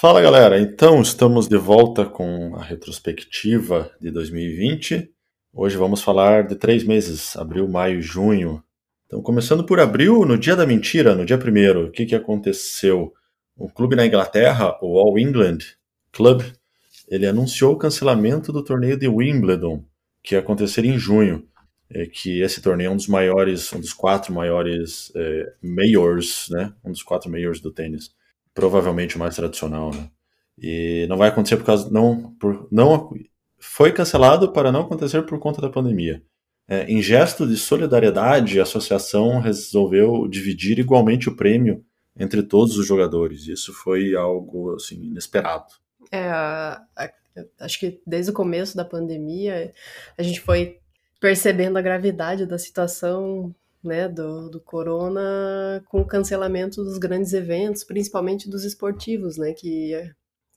Fala galera, então estamos de volta com a retrospectiva de 2020. Hoje vamos falar de três meses, abril, maio, junho. Então, começando por abril, no dia da mentira, no dia primeiro, o que, que aconteceu? O clube na Inglaterra, o All England Club, ele anunciou o cancelamento do torneio de Wimbledon, que ia acontecer em junho. É que esse torneio é um dos maiores, um dos quatro maiores é, majors, né? Um dos quatro majors do tênis provavelmente o mais tradicional, né? E não vai acontecer por causa não por não foi cancelado para não acontecer por conta da pandemia. É, em gesto de solidariedade, a associação resolveu dividir igualmente o prêmio entre todos os jogadores. Isso foi algo assim inesperado. É, acho que desde o começo da pandemia a gente foi percebendo a gravidade da situação né, do, do corona com o cancelamento dos grandes eventos, principalmente dos esportivos, né, que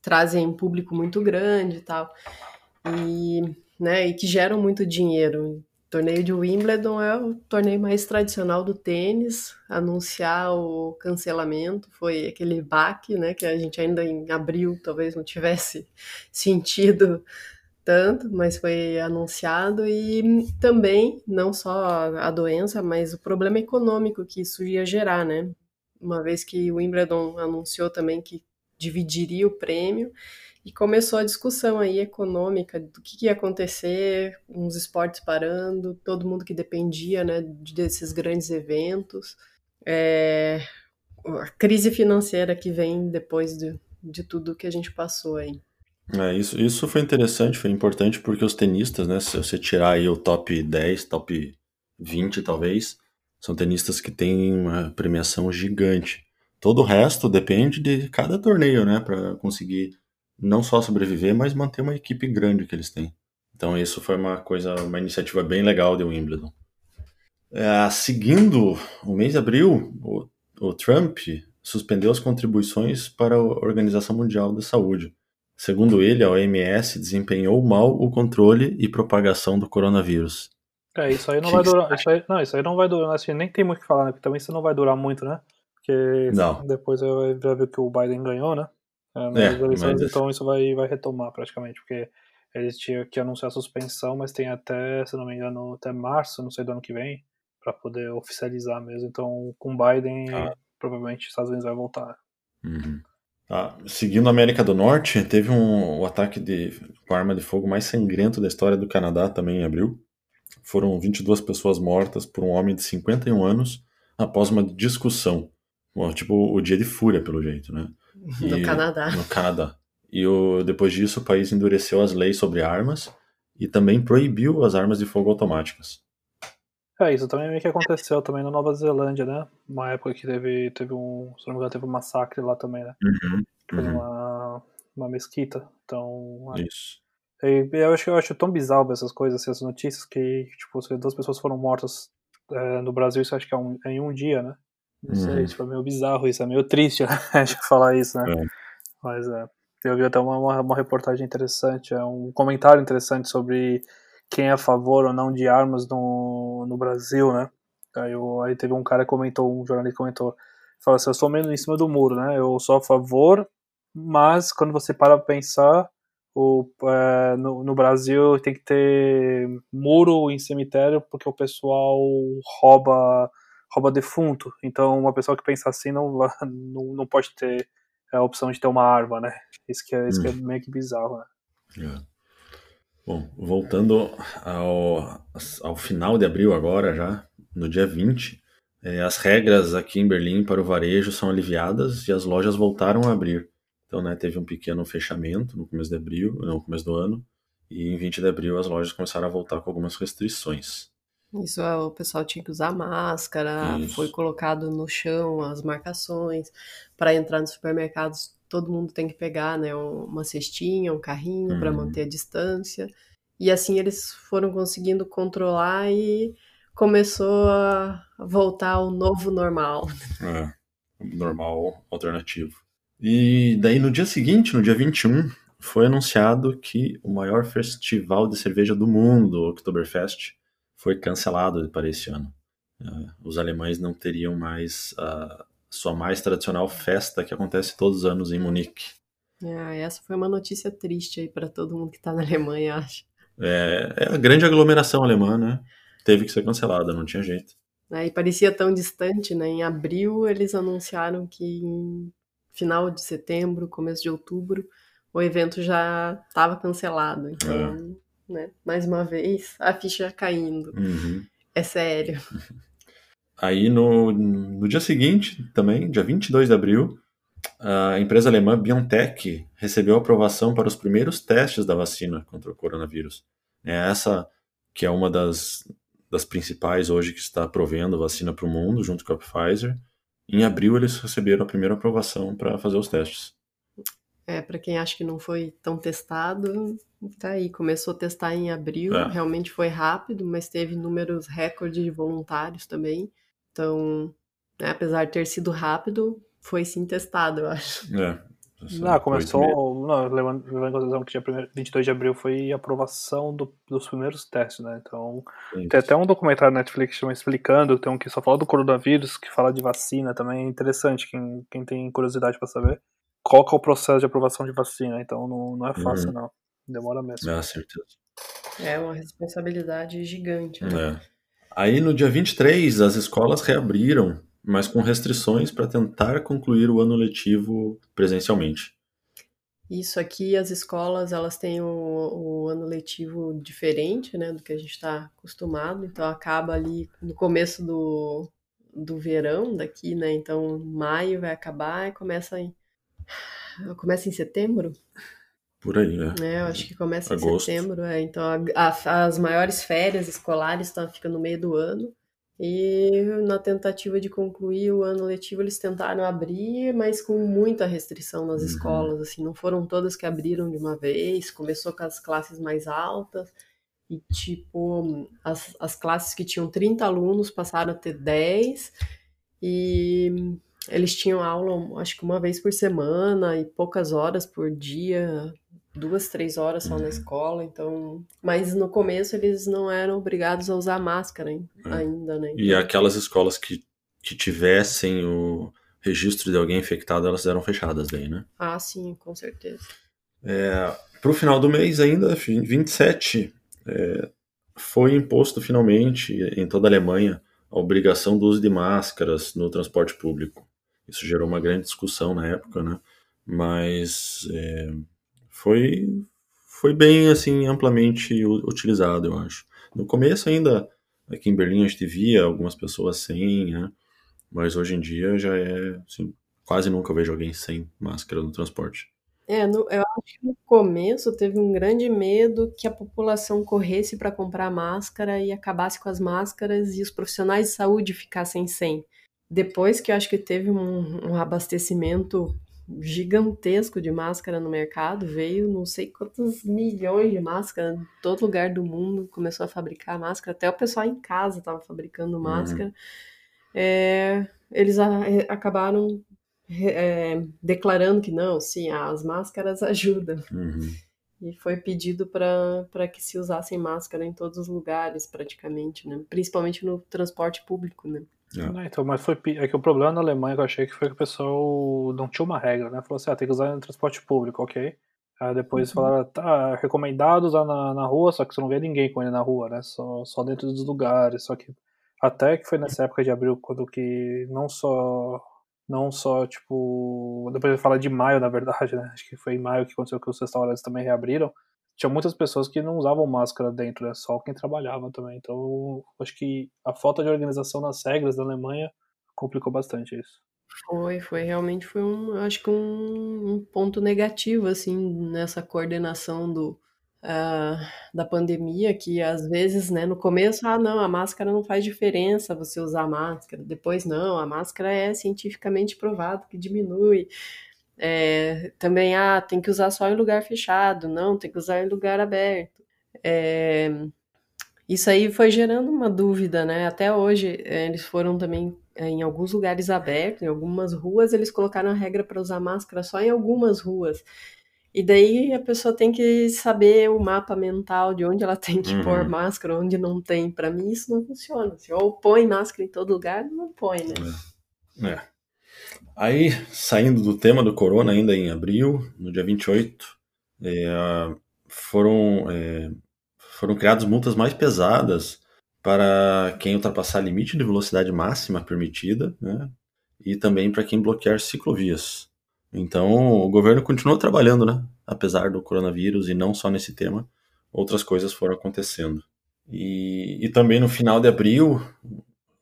trazem um público muito grande e tal, e, né, e que geram muito dinheiro. O torneio de Wimbledon é o torneio mais tradicional do tênis. Anunciar o cancelamento foi aquele baque, né, que a gente ainda em abril talvez não tivesse sentido tanto, mas foi anunciado e também não só a doença, mas o problema econômico que isso ia gerar, né? Uma vez que o Wimbledon anunciou também que dividiria o prêmio e começou a discussão aí econômica do que, que ia acontecer, uns esportes parando, todo mundo que dependia, né, desses grandes eventos, é, a crise financeira que vem depois de, de tudo que a gente passou aí. É, isso, isso foi interessante, foi importante porque os tenistas, né, se você tirar aí o top 10, top 20 talvez, são tenistas que têm uma premiação gigante. Todo o resto depende de cada torneio, né, para conseguir não só sobreviver, mas manter uma equipe grande que eles têm. Então isso foi uma coisa, uma iniciativa bem legal de Wimbledon. É, seguindo o mês de abril, o, o Trump suspendeu as contribuições para a Organização Mundial da Saúde Segundo ele, a OMS desempenhou mal o controle e propagação do coronavírus. É, isso aí não que vai durar. Isso aí, não, isso aí não vai durar. Assim, nem tem muito o que falar, né? Porque também isso não vai durar muito, né? Porque não. depois já vi que o Biden ganhou, né? É, nas é, eleições, então isso vai, vai retomar praticamente, porque eles tinham que anunciar a suspensão, mas tem até, se não me engano, até março, não sei do ano que vem, para poder oficializar mesmo. Então, com Biden, ah. provavelmente os Estados Unidos vai voltar. Uhum. Ah, seguindo a América do Norte, teve um, o ataque de, com arma de fogo mais sangrento da história do Canadá também em abril. Foram 22 pessoas mortas por um homem de 51 anos após uma discussão. Bom, tipo o dia de fúria, pelo jeito, né? No Canadá. No Canadá. E o, depois disso, o país endureceu as leis sobre armas e também proibiu as armas de fogo automáticas. É, isso também meio que aconteceu também na Nova Zelândia, né? Uma época que teve, teve um, se não me engano, teve um massacre lá também, né? Uhum, uhum. Uma, uma mesquita. Então. É. Isso. E, eu, acho, eu acho tão bizarro essas coisas, essas notícias, que, tipo, se duas pessoas foram mortas é, no Brasil, isso acho que é, um, é em um dia, né? Não sei, uhum. tipo, é meio bizarro isso, é meio triste, né? Acho que falar isso, né? É. Mas é. Eu vi até uma, uma, uma reportagem interessante, é um comentário interessante sobre quem é a favor ou não de armas no, no Brasil, né? Aí, eu, aí teve um cara que comentou, um jornalista comentou, falou assim, eu sou menos em cima do muro, né? Eu sou a favor, mas quando você para pra pensar, o, é, no, no, Brasil tem que ter muro em cemitério porque o pessoal rouba rouba defunto. Então uma pessoa que pensa assim não, não, não pode ter a opção de ter uma arma, né? Isso que é, isso hum. que é hum. meio que bizarro, né? É. Bom, voltando ao, ao final de abril agora já, no dia 20, é, as regras aqui em Berlim para o varejo são aliviadas e as lojas voltaram a abrir. Então, né, teve um pequeno fechamento no começo de abril, no começo do ano, e em 20 de abril as lojas começaram a voltar com algumas restrições. Isso, é, o pessoal tinha que usar máscara, Isso. foi colocado no chão as marcações para entrar nos supermercados todo mundo tem que pegar, né, uma cestinha, um carrinho uhum. para manter a distância. E assim eles foram conseguindo controlar e começou a voltar ao novo normal. É, normal alternativo. E daí no dia seguinte, no dia 21, foi anunciado que o maior festival de cerveja do mundo, o Oktoberfest, foi cancelado para esse ano. É, os alemães não teriam mais a sua mais tradicional festa que acontece todos os anos em Munique. É, essa foi uma notícia triste aí para todo mundo que está na Alemanha, acho. É, é, a grande aglomeração alemã, né? Teve que ser cancelada, não tinha jeito. É, e parecia tão distante, né? Em abril eles anunciaram que em final de setembro, começo de outubro, o evento já estava cancelado. Então, é. né? Mais uma vez, a ficha caindo. Uhum. É sério. Aí no, no dia seguinte, também, dia 22 de abril, a empresa alemã BioNTech recebeu aprovação para os primeiros testes da vacina contra o coronavírus. É essa que é uma das, das principais hoje que está provendo vacina para o mundo, junto com a Pfizer. Em abril, eles receberam a primeira aprovação para fazer os testes. É, para quem acha que não foi tão testado, tá aí. Começou a testar em abril, é. realmente foi rápido, mas teve números recorde de voluntários também. Então, né, apesar de ter sido rápido, foi sim testado, eu acho. É. Não, começou, não, levando, levando em consideração que dia 22 de abril foi a aprovação do, dos primeiros testes, né? Então, Isso. tem até um documentário na Netflix que explicando, tem um que só fala do coronavírus, que fala de vacina também, é interessante, quem, quem tem curiosidade para saber. Qual que é o processo de aprovação de vacina, então não, não é fácil uhum. não, demora mesmo. É, certeza. É uma responsabilidade gigante. Né? É. Aí no dia 23 as escolas reabriram, mas com restrições para tentar concluir o ano letivo presencialmente. Isso aqui, as escolas, elas têm o, o ano letivo diferente, né, do que a gente está acostumado. Então, acaba ali no começo do, do verão daqui, né? Então, maio vai acabar e começa em, começa em setembro. Por aí, né? É, eu acho que começa Agosto. em setembro. É. Então, a, a, as maiores férias escolares estão, ficam no meio do ano. E na tentativa de concluir o ano letivo, eles tentaram abrir, mas com muita restrição nas uhum. escolas. Assim, não foram todas que abriram de uma vez. Começou com as classes mais altas. E, tipo, as, as classes que tinham 30 alunos passaram a ter 10. E eles tinham aula, acho que uma vez por semana e poucas horas por dia duas, três horas só uhum. na escola, então. Mas no começo eles não eram obrigados a usar máscara hein, é. ainda, né? Então... E aquelas escolas que, que tivessem o registro de alguém infectado, elas eram fechadas daí, né? Ah, sim, com certeza. É, Para o final do mês ainda, 27, é, foi imposto finalmente em toda a Alemanha a obrigação do uso de máscaras no transporte público. Isso gerou uma grande discussão na época, né? Mas é, foi foi bem assim amplamente utilizado, eu acho. No começo ainda aqui em Berlim a gente via algumas pessoas sem, né? Mas hoje em dia já é assim, quase nunca vejo alguém sem máscara no transporte. É, no, eu acho que no começo teve um grande medo que a população corresse para comprar máscara e acabasse com as máscaras e os profissionais de saúde ficassem sem. Depois que eu acho que teve um, um abastecimento gigantesco de máscara no mercado, veio não sei quantos milhões de máscaras, em todo lugar do mundo começou a fabricar máscara, até o pessoal em casa estava fabricando uhum. máscara. Uhum. É, eles a, é, acabaram é, declarando que não, sim, as máscaras ajudam. Uhum. E foi pedido para que se usassem máscara em todos os lugares, praticamente, né? principalmente no transporte público. Né? É. então, mas foi é que o problema na Alemanha que eu achei que foi que o pessoal não tinha uma regra, né? Falou assim, ah, tem que usar no transporte público, ok. Aí depois uhum. falaram, tá, recomendado usar na, na rua, só que você não vê ninguém com ele na rua, né? Só, só dentro dos lugares, só que até que foi nessa época de abril, quando que não só não só, tipo, depois de falar de maio, na verdade, né? Acho que foi em maio que aconteceu que os restaurantes também reabriram tinha muitas pessoas que não usavam máscara dentro, né? Só quem trabalhava também. Então, acho que a falta de organização nas regras da Alemanha complicou bastante isso. Foi, foi realmente foi um, acho que um, um ponto negativo assim nessa coordenação do uh, da pandemia que às vezes, né, no começo, ah, não, a máscara não faz diferença você usar máscara. Depois não, a máscara é cientificamente provado que diminui É, também, ah, tem que usar só em lugar fechado, não, tem que usar em lugar aberto. É, isso aí foi gerando uma dúvida, né? Até hoje, é, eles foram também é, em alguns lugares abertos, em algumas ruas, eles colocaram a regra para usar máscara só em algumas ruas. E daí a pessoa tem que saber o mapa mental de onde ela tem que uhum. pôr máscara, onde não tem. Para mim isso não funciona. Se ou põe máscara em todo lugar, não põe, né? É. Aí, saindo do tema do corona, ainda em abril, no dia 28, é, foram, é, foram criadas multas mais pesadas para quem ultrapassar limite de velocidade máxima permitida, né? E também para quem bloquear ciclovias. Então, o governo continuou trabalhando, né? Apesar do coronavírus e não só nesse tema, outras coisas foram acontecendo. E, e também no final de abril,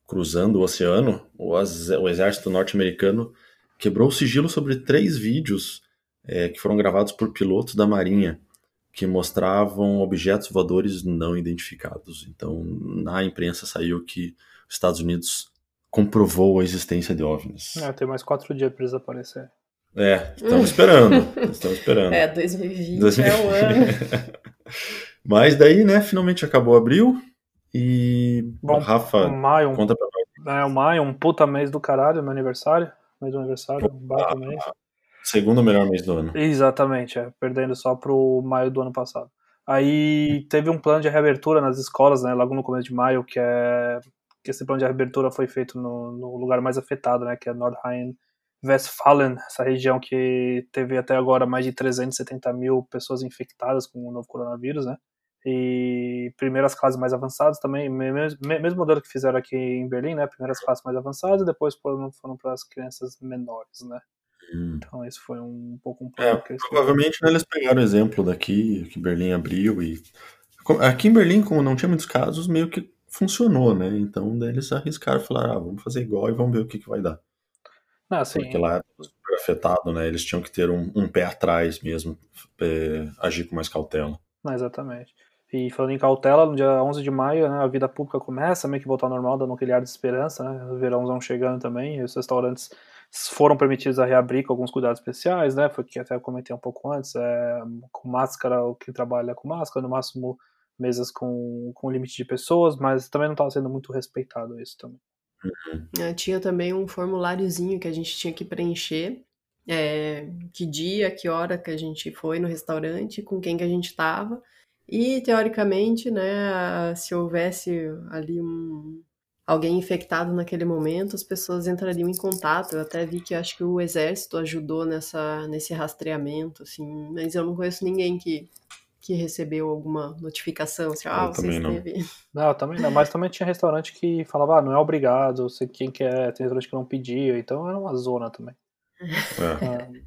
cruzando o oceano, o, o exército norte-americano quebrou o sigilo sobre três vídeos é, que foram gravados por pilotos da Marinha que mostravam objetos voadores não identificados. Então, na imprensa saiu que os Estados Unidos comprovou a existência de OVNIs. É, tem mais quatro dias para eles aparecerem. É, estamos esperando. estamos esperando. É, 2020, 2020 é o ano. Mas daí, né, finalmente acabou abril e Bom, Rafa, maio, conta pra nós. É, o maio, um puta mês do caralho, meu aniversário. Mês do aniversário, um baita mês. Segundo melhor mês do ano. Exatamente, é, perdendo só pro maio do ano passado. Aí teve um plano de reabertura nas escolas, né, logo no começo de maio, que é que esse plano de reabertura foi feito no, no lugar mais afetado, né, que é Nordrhein Westfalen, essa região que teve até agora mais de 370 mil pessoas infectadas com o novo coronavírus, né? E primeiras classes mais avançadas também, mesmo, mesmo modelo que fizeram aqui em Berlim, né? Primeiras classes mais avançadas, e depois foram, foram para as crianças menores, né? Hum. Então esse foi um, pouco um é, Provavelmente né, eles pegaram o exemplo daqui, que Berlim abriu e aqui em Berlim, como não tinha muitos casos, meio que funcionou, né? Então daí eles arriscaram, falaram, ah, vamos fazer igual e vamos ver o que, que vai dar. Ah, sim. Porque lá super afetado, né? Eles tinham que ter um, um pé atrás mesmo, é, agir com mais cautela. exatamente. E falando em cautela, no dia 11 de maio, né, a vida pública começa meio que voltar ao normal, dando aquele ar de esperança, né? O verãozão chegando também, e os restaurantes foram permitidos a reabrir com alguns cuidados especiais, né? Foi que até eu comentei um pouco antes, é, com máscara, o que trabalha com máscara, no máximo mesas com, com limite de pessoas, mas também não estava sendo muito respeitado isso também. Uhum. Tinha também um formuláriozinho que a gente tinha que preencher. É, que dia, que hora que a gente foi no restaurante, com quem que a gente estava. E, teoricamente, né, se houvesse ali um, alguém infectado naquele momento, as pessoas entrariam em contato. Eu até vi que acho que o exército ajudou nessa, nesse rastreamento, assim, mas eu não conheço ninguém que que recebeu alguma notificação, assim, ah, você esteve... Não. não, também não, mas também tinha restaurante que falava, ah, não é obrigado, sei quem quer, tem restaurante que não pedia, então era uma zona também. É.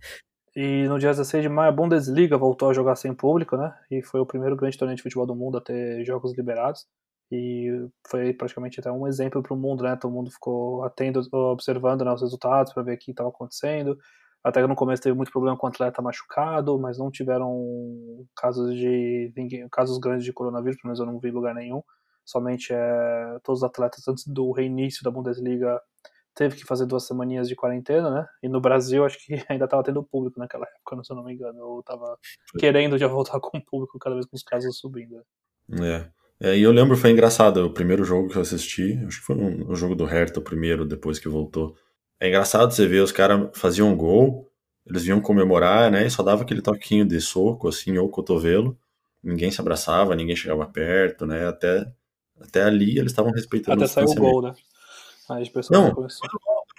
E no dia 16 de maio a Bundesliga voltou a jogar sem público, né, e foi o primeiro grande torneio de futebol do mundo a ter jogos liberados, e foi praticamente até um exemplo para o mundo, né, todo mundo ficou atento, observando né, os resultados para ver o que estava acontecendo, até que no começo teve muito problema com o atleta machucado, mas não tiveram casos de ninguém, casos grandes de coronavírus, pelo menos eu não vi lugar nenhum. Somente é, todos os atletas antes do reinício da Bundesliga teve que fazer duas semaninhas de quarentena, né? E no Brasil acho que ainda estava tendo público naquela época, se eu não me engano. Eu estava querendo já voltar com o público cada vez com os casos subindo. É. é. E eu lembro, foi engraçado, o primeiro jogo que eu assisti, acho que foi um, o jogo do Hertha, o primeiro, depois que voltou. É engraçado você ver, os caras faziam um gol, eles vinham comemorar, né? E só dava aquele toquinho de soco, assim, ou cotovelo. Ninguém se abraçava, ninguém chegava perto, né? Até, até ali eles estavam respeitando Até saiu o gol, né? Aí Não, depois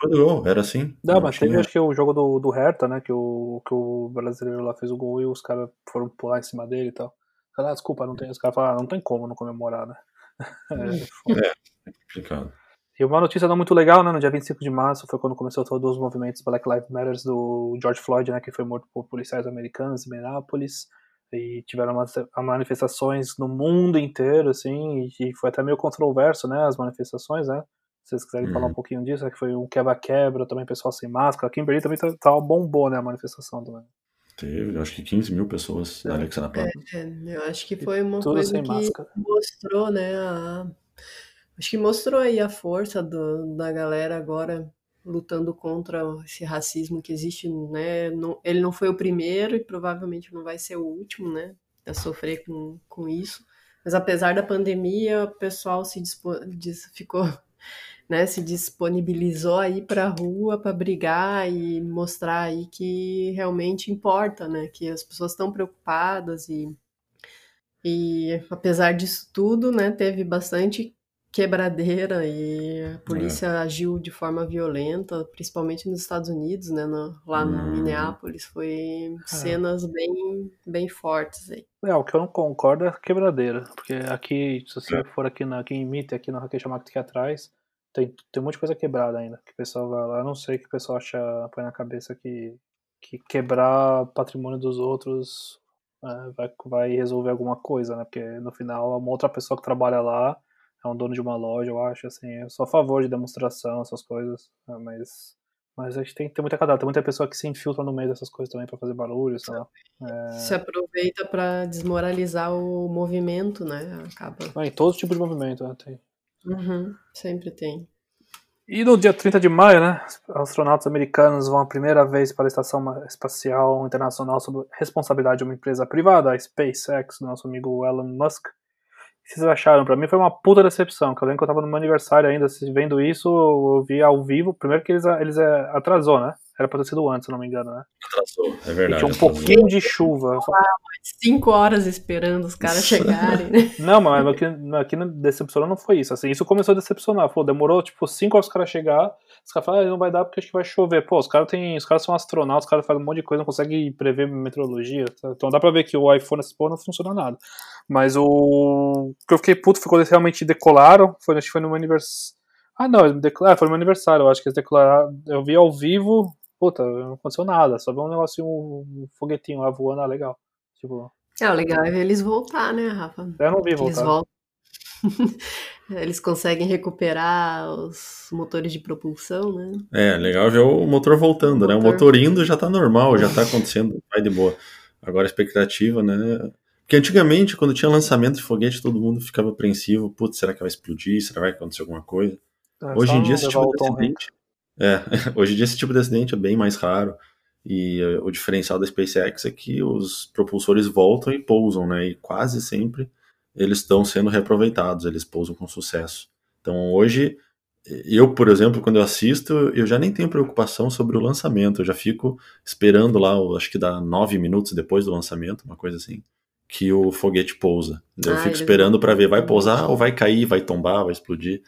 do gol, era assim. Não, mas teve acho que o jogo do, do Hertha, né? Que o, que o brasileiro lá fez o gol e os caras foram pular em cima dele e tal. Ah, desculpa, não tem. Os caras falaram, ah, não tem como não comemorar, né? é, é complicado. E uma notícia não muito legal, né? No dia 25 de março foi quando começou todos os movimentos Black Lives Matter do George Floyd, né? Que foi morto por policiais americanos em Minneapolis. E tiveram manifestações no mundo inteiro, assim, e foi até meio controverso, né? As manifestações, né? Se vocês quiserem falar um uhum. pouquinho disso, é que foi um quebra-quebra, também pessoal sem máscara. Aqui em Berlim também tava tá, tá bombou, né? A manifestação também. Teve, acho que 15 mil pessoas na Alexandra É, eu acho que foi uma coisa que máscara. mostrou, né? A Acho que mostrou aí a força do, da galera agora lutando contra esse racismo que existe, né? Não, ele não foi o primeiro e provavelmente não vai ser o último, né? A sofrer com, com isso. Mas apesar da pandemia, o pessoal se ficou, né? Se disponibilizou aí para a rua para brigar e mostrar aí que realmente importa, né? Que as pessoas estão preocupadas e e apesar disso tudo, né, teve bastante quebradeira e a polícia é. agiu de forma violenta, principalmente nos Estados Unidos, né, no, lá hum. no Minneapolis, foi é. cenas é. bem, bem fortes aí. É, o que eu não concordo é a quebradeira, porque aqui, se você é. for aqui, na, aqui em Mite, aqui no Raquel Chamac aqui atrás, tem, tem um monte de coisa quebrada ainda, que o pessoal vai lá, não sei o que o pessoal acha, põe na cabeça que, que quebrar patrimônio dos outros é, vai, vai resolver alguma coisa, né, porque no final uma outra pessoa que trabalha lá é um dono de uma loja, eu acho, assim, eu sou a favor de demonstração, essas coisas, né, mas mas a gente tem que ter muita cadastro, tem muita pessoa que se infiltra no meio dessas coisas também para fazer barulho, sei lá. É... Se aproveita para desmoralizar o movimento, né? Acaba. Ah, em todo tipo de movimento, né? Tem. Uhum, sempre tem. E no dia 30 de maio, né, astronautas americanos vão a primeira vez para a Estação Espacial Internacional sob responsabilidade de uma empresa privada, a SpaceX, do nosso amigo Elon Musk que vocês acharam? Pra mim foi uma puta decepção, que eu lembro que eu tava no meu aniversário ainda, vendo isso, eu vi ao vivo, primeiro que eles, eles é, atrasou, né? Era pra ter sido antes, se não me engano, né? Atrasou, é verdade. E tinha um pouquinho de chuva. cinco horas esperando os caras chegarem, né? não, mas aqui, aqui na decepção não foi isso. Assim, isso começou a decepcionar. Pô, demorou tipo cinco horas os caras chegar. Os caras falaram, ah, não vai dar porque acho que vai chover. Pô, os caras têm. Os caras são astronautas, os caras fazem um monte de coisa, não conseguem prever meteorologia. Tá? Então dá pra ver que o iPhone nessa porra não funciona nada. Mas o. que eu fiquei puto foi quando eles realmente decolaram. Foi, acho que foi no meu aniversário. Ah, não, eles declararam, ah, foi no meu aniversário, eu acho que eles declararam. Eu vi ao vivo, puta, não aconteceu nada, só vi um negocinho, um foguetinho lá voando, ah, legal. Tipo. É, o legal é ver eles voltar, né, Rafa? Eu não vi voltar. Eles voltam. Eles conseguem recuperar os motores de propulsão, né? É, legal ver o motor voltando, o né? Motor... O motor indo já tá normal, já tá acontecendo, vai de boa. Agora a expectativa, né? Porque antigamente, quando tinha lançamento de foguete, todo mundo ficava apreensivo. Putz, será que vai explodir? Será que vai acontecer alguma coisa? É, hoje em dia, esse tipo de acidente. É, hoje em dia, esse tipo de acidente é bem mais raro. E uh, o diferencial da SpaceX é que os propulsores voltam e pousam, né? E quase sempre eles estão sendo reaproveitados, eles pousam com sucesso. Então hoje, eu, por exemplo, quando eu assisto, eu já nem tenho preocupação sobre o lançamento, eu já fico esperando lá, acho que dá nove minutos depois do lançamento, uma coisa assim, que o foguete pousa. Eu ah, fico esperando para ver, vai pousar ou vai cair, vai tombar, vai explodir.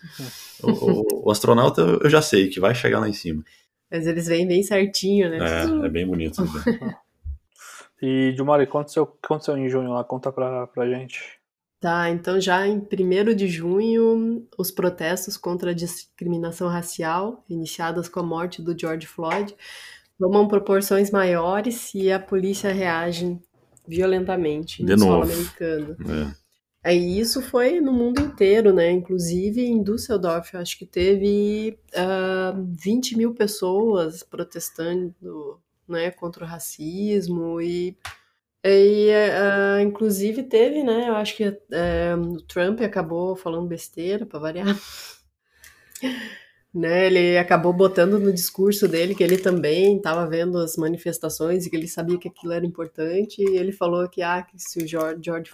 o, o, o, astronauta eu já sei que vai chegar lá em cima. Mas eles vêm bem certinho, né? É, é bem bonito. e, Gilmar, quanto aconteceu, aconteceu em junho lá? Conta pra, pra gente. Tá, então já em 1 de junho, os protestos contra a discriminação racial, iniciados com a morte do George Floyd, tomam proporções maiores e a polícia reage violentamente de no solo americano. É. E isso foi no mundo inteiro, né? Inclusive em Düsseldorf, acho que teve uh, 20 mil pessoas protestando né, contra o racismo e e, uh, inclusive, teve, né? Eu acho que uh, o Trump acabou falando besteira, para variar. né, ele acabou botando no discurso dele que ele também estava vendo as manifestações e que ele sabia que aquilo era importante. E ele falou que, ah, que se o George, George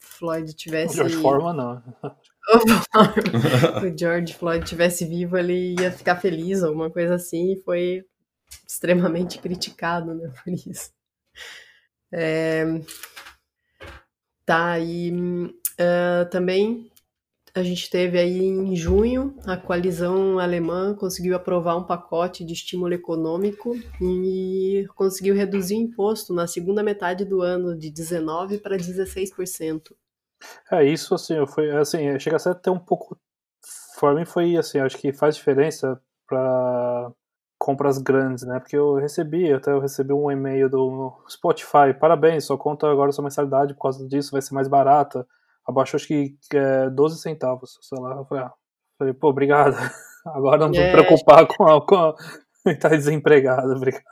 Floyd tivesse. George Foreman, não. o George Floyd tivesse vivo, ele ia ficar feliz, alguma coisa assim. E foi extremamente criticado né, por isso. É, tá, e uh, também a gente teve aí em junho, a coalizão alemã conseguiu aprovar um pacote de estímulo econômico e conseguiu reduzir o imposto na segunda metade do ano de 19% para 16%. É, isso assim, foi, assim, chega a ser até um pouco. Para mim foi assim, acho que faz diferença para compras grandes, né? Porque eu recebi, até eu recebi um e-mail do Spotify, parabéns, sua conta agora, sua mensalidade por causa disso vai ser mais barata, abaixo acho que é 12 centavos, sei lá. Eu falei, ah, falei pô, obrigado. Agora não vou é, preocupar com a, com a... tá desempregado, obrigado.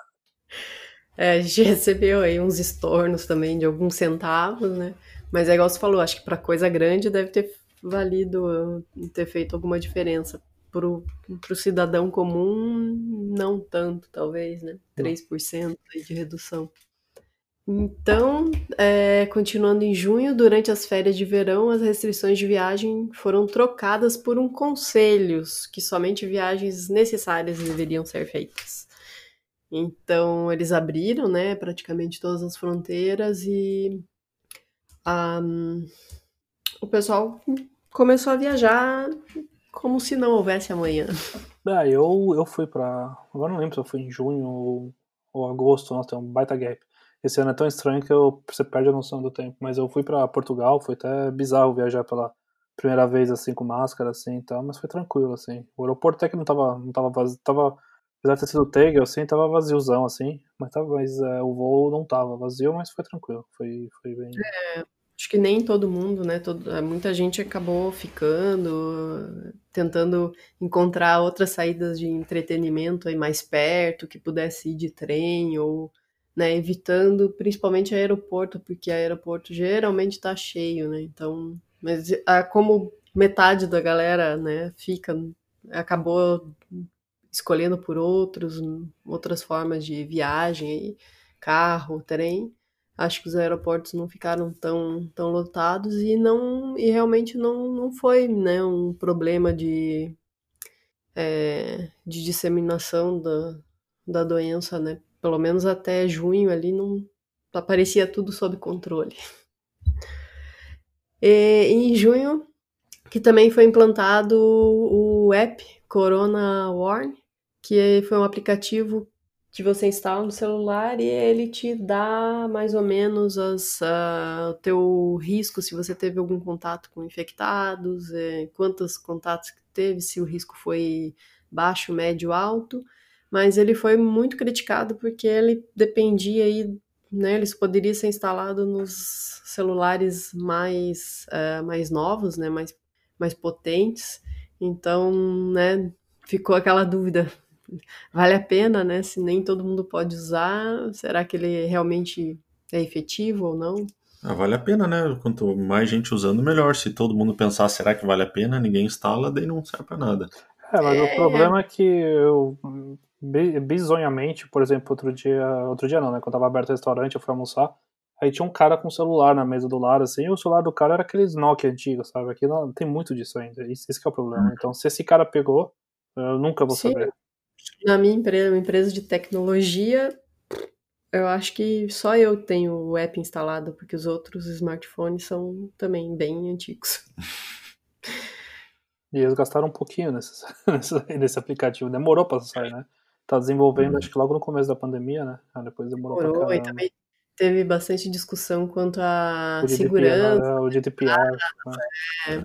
É, a gente recebeu aí uns estornos também de alguns centavos, né? Mas é igual você falou, acho que para coisa grande deve ter valido ter feito alguma diferença para o cidadão comum, não tanto, talvez, né? 3% de redução. Então, é, continuando em junho, durante as férias de verão, as restrições de viagem foram trocadas por um conselho que somente viagens necessárias deveriam ser feitas. Então, eles abriram, né, praticamente todas as fronteiras e um, o pessoal começou a viajar como se não houvesse amanhã. É, eu, eu fui para Agora não lembro se eu fui em junho ou, ou agosto, nossa, tem um baita gap. Esse ano é tão estranho que eu, você perde a noção do tempo. Mas eu fui para Portugal, foi até bizarro viajar pela primeira vez assim com máscara assim e tal, mas foi tranquilo assim. O aeroporto até que não tava não tava vazio, tava apesar de ter sido Tegel assim, tava vaziozão assim, mas tava mas é, o voo não tava vazio, mas foi tranquilo. Foi foi bem é, acho que nem todo mundo, né? Todo, é, muita gente acabou ficando, tentando encontrar outras saídas de entretenimento aí mais perto, que pudesse ir de trem ou né, evitando principalmente aeroporto, porque aeroporto geralmente está cheio, né? Então, mas a, como metade da galera, né, fica acabou escolhendo por outros outras formas de viagem, carro, trem. Acho que os aeroportos não ficaram tão, tão lotados e não e realmente não, não foi né, um problema de, é, de disseminação da, da doença, né? pelo menos até junho ali, não aparecia tudo sob controle. E, em junho, que também foi implantado o app Corona Warn, que foi um aplicativo que você instala no celular e ele te dá mais ou menos as, uh, o teu risco se você teve algum contato com infectados, é, quantos contatos que teve, se o risco foi baixo, médio, alto. Mas ele foi muito criticado porque ele dependia aí, né, ele poderia ser instalado nos celulares mais, uh, mais novos, né, mais, mais potentes, então, né, ficou aquela dúvida, vale a pena, né, se nem todo mundo pode usar, será que ele realmente é efetivo ou não? Ah, vale a pena, né? Quanto mais gente usando, melhor. Se todo mundo pensar, será que vale a pena? Ninguém instala, daí não serve para nada. É, mas é... o problema é que eu bizonhamente, por exemplo, outro dia, outro dia não, né, quando tava aberto o restaurante, eu fui almoçar, aí tinha um cara com celular na mesa do lado, assim, e o celular do cara era aqueles Nokia antigos, sabe, aqui não, tem muito disso ainda, esse, esse é o problema, então se esse cara pegou, eu nunca vou Sim. saber. Na minha empresa, uma empresa de tecnologia, eu acho que só eu tenho o app instalado, porque os outros smartphones são também bem antigos. E eles gastaram um pouquinho nesse, nesse aplicativo. Demorou pra sair, né? Tá desenvolvendo, uhum. acho que logo no começo da pandemia, né? Ah, depois demorou, demorou pra e também teve bastante discussão quanto à segurança. Né? O GDPR. Ah, né?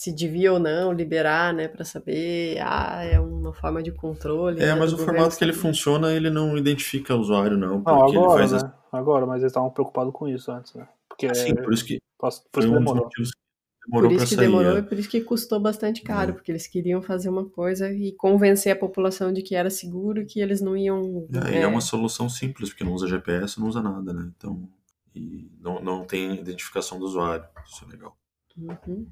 É, se devia ou não liberar, né, para saber, ah, é uma forma de controle. É, né, mas o formato que ele funciona, ele não identifica o usuário, não. Não, agora, né? As... Agora, mas eles estavam preocupados com isso antes, né? Porque Sim, por isso que, por isso que demorou. Um Demorou por isso que sair, demorou é. e por isso que custou bastante caro, é. porque eles queriam fazer uma coisa e convencer a população de que era seguro, que eles não iam. É, é... é uma solução simples, porque não usa GPS, não usa nada, né? Então, e não, não tem identificação do usuário. Isso é legal. Uhum.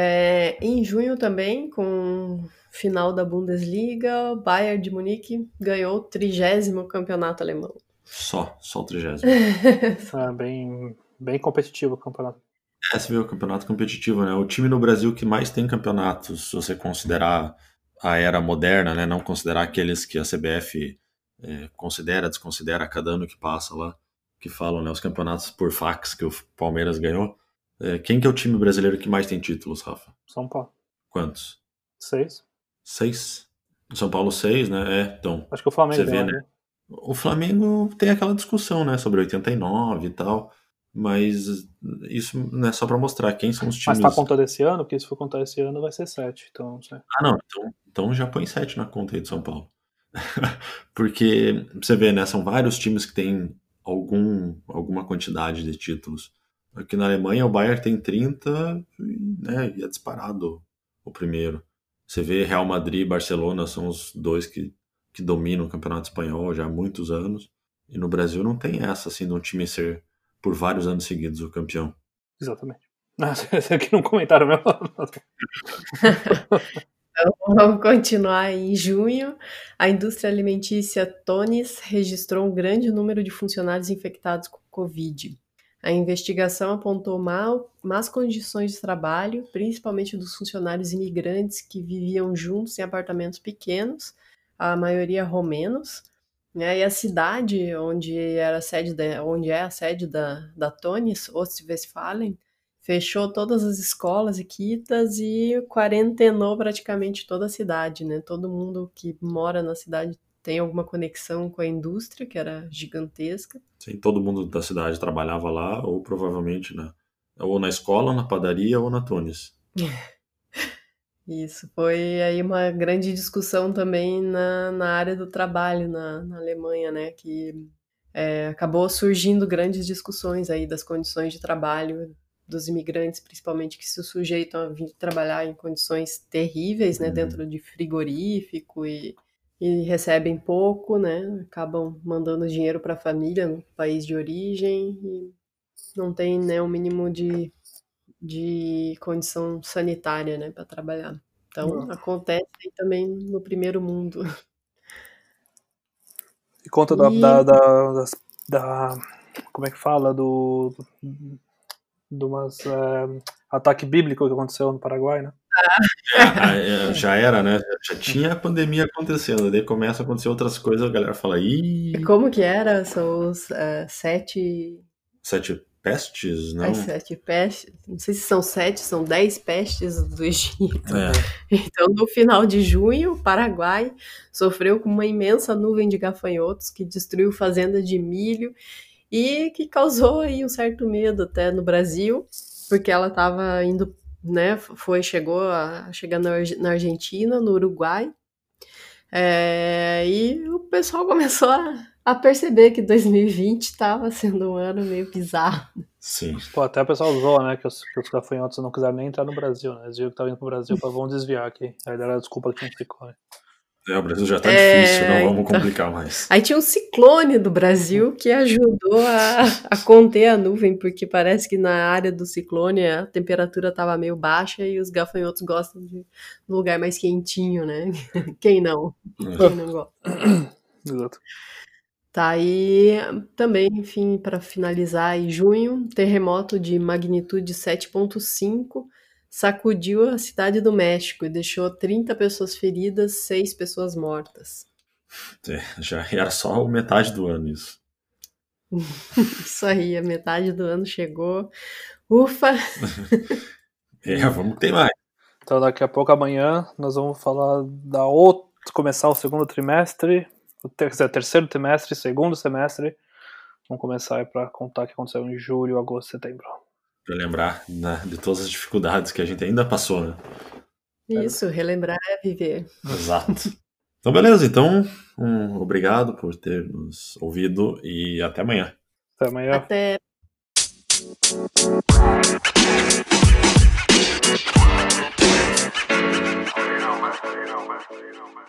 É, em junho também, com final da Bundesliga, o Bayern de Munique ganhou o trigésimo campeonato alemão. Só, só o trigésimo. é bem, bem competitivo o campeonato. É, você vê o campeonato competitivo, né? O time no Brasil que mais tem campeonatos, se você considerar a era moderna, né? Não considerar aqueles que a CBF é, considera, desconsidera a cada ano que passa lá, que falam, né? Os campeonatos por fax que o Palmeiras ganhou. É, quem que é o time brasileiro que mais tem títulos, Rafa? São Paulo. Quantos? Seis. Seis? São Paulo seis, né? É, então. Acho que o Flamengo. Você vê, né? né? O Flamengo tem aquela discussão, né? Sobre 89 e tal mas isso não é só para mostrar quem são os times. Mas tá contando esse ano? Porque se for contar esse ano vai ser 7, então não sei. Ah, não, então, então já põe 7 na conta aí de São Paulo. porque você vê, né, são vários times que têm algum, alguma quantidade de títulos. Aqui na Alemanha o Bayern tem 30 né, e é disparado o primeiro. Você vê Real Madrid e Barcelona são os dois que, que dominam o campeonato espanhol já há muitos anos. E no Brasil não tem essa, assim, de um time ser por vários anos seguidos o campeão. Exatamente. Esse aqui não comentaram mesmo. Então, vamos continuar em junho. A indústria alimentícia Tonis registrou um grande número de funcionários infectados com Covid. A investigação apontou mal, más condições de trabalho, principalmente dos funcionários imigrantes que viviam juntos em apartamentos pequenos, a maioria romenos, né? E a cidade onde era sede onde é a sede da, da Tonis, Ostwestfalen, fechou todas as escolas e quitas e quarentenou praticamente toda a cidade, né? Todo mundo que mora na cidade tem alguma conexão com a indústria, que era gigantesca. Sim, todo mundo da cidade trabalhava lá, ou provavelmente na, ou na escola, na padaria, ou na Tunis. Isso, foi aí uma grande discussão também na, na área do trabalho na, na Alemanha, né, que é, acabou surgindo grandes discussões aí das condições de trabalho dos imigrantes, principalmente que se sujeitam a vir trabalhar em condições terríveis, né, uhum. dentro de frigorífico e, e recebem pouco, né, acabam mandando dinheiro para a família no país de origem e não tem né, o um mínimo de, de condição sanitária, né, para trabalhar. Então acontece também no primeiro mundo. E conta e... Da, da, da, da, como é que fala do de umas uh, ataque bíblico que aconteceu no Paraguai, né? É, é, já era, né? Já tinha a pandemia acontecendo, daí começa a acontecer outras coisas, a galera fala, ih. Como que era? São os uh, sete. Sete pestes, não? As sete pestes. Não sei se são sete, são dez pestes do Egito. É. Então, no final de junho, o Paraguai sofreu com uma imensa nuvem de gafanhotos que destruiu fazenda de milho e que causou aí um certo medo até no Brasil, porque ela estava indo, né, foi, chegou a chegar na Argentina, no Uruguai, é, e o pessoal começou a, a perceber que 2020 estava sendo um ano meio bizarro. Sim. Pô, até o pessoal usou, né, que os, que os gafanhotos não quiseram nem entrar no Brasil, né, eles viram que estavam indo pro Brasil, para vão desviar aqui, aí deram a desculpa que não ficou, né. É, o Brasil já está é, difícil, não vamos então... complicar mais. Aí tinha um ciclone do Brasil que ajudou a, a conter a nuvem, porque parece que na área do ciclone a temperatura estava meio baixa e os gafanhotos gostam de um lugar mais quentinho, né? Quem não? Quem não gosta? Exato. Tá, e também, enfim, para finalizar, em junho, terremoto de magnitude 7.5 sacudiu a cidade do México e deixou 30 pessoas feridas, 6 pessoas mortas. É, já era só metade do ano isso. isso aí, a metade do ano chegou. Ufa! é, vamos ter mais. Então daqui a pouco amanhã nós vamos falar da outra, começar o segundo trimestre, o ter terceiro trimestre, segundo semestre. Vamos começar para contar o que aconteceu em julho, agosto, setembro para lembrar né, de todas as dificuldades que a gente ainda passou, né? É. Isso, relembrar é viver. Exato. Então, beleza. Então, um obrigado por ter nos ouvido e até amanhã. Até amanhã. Até. you know, man.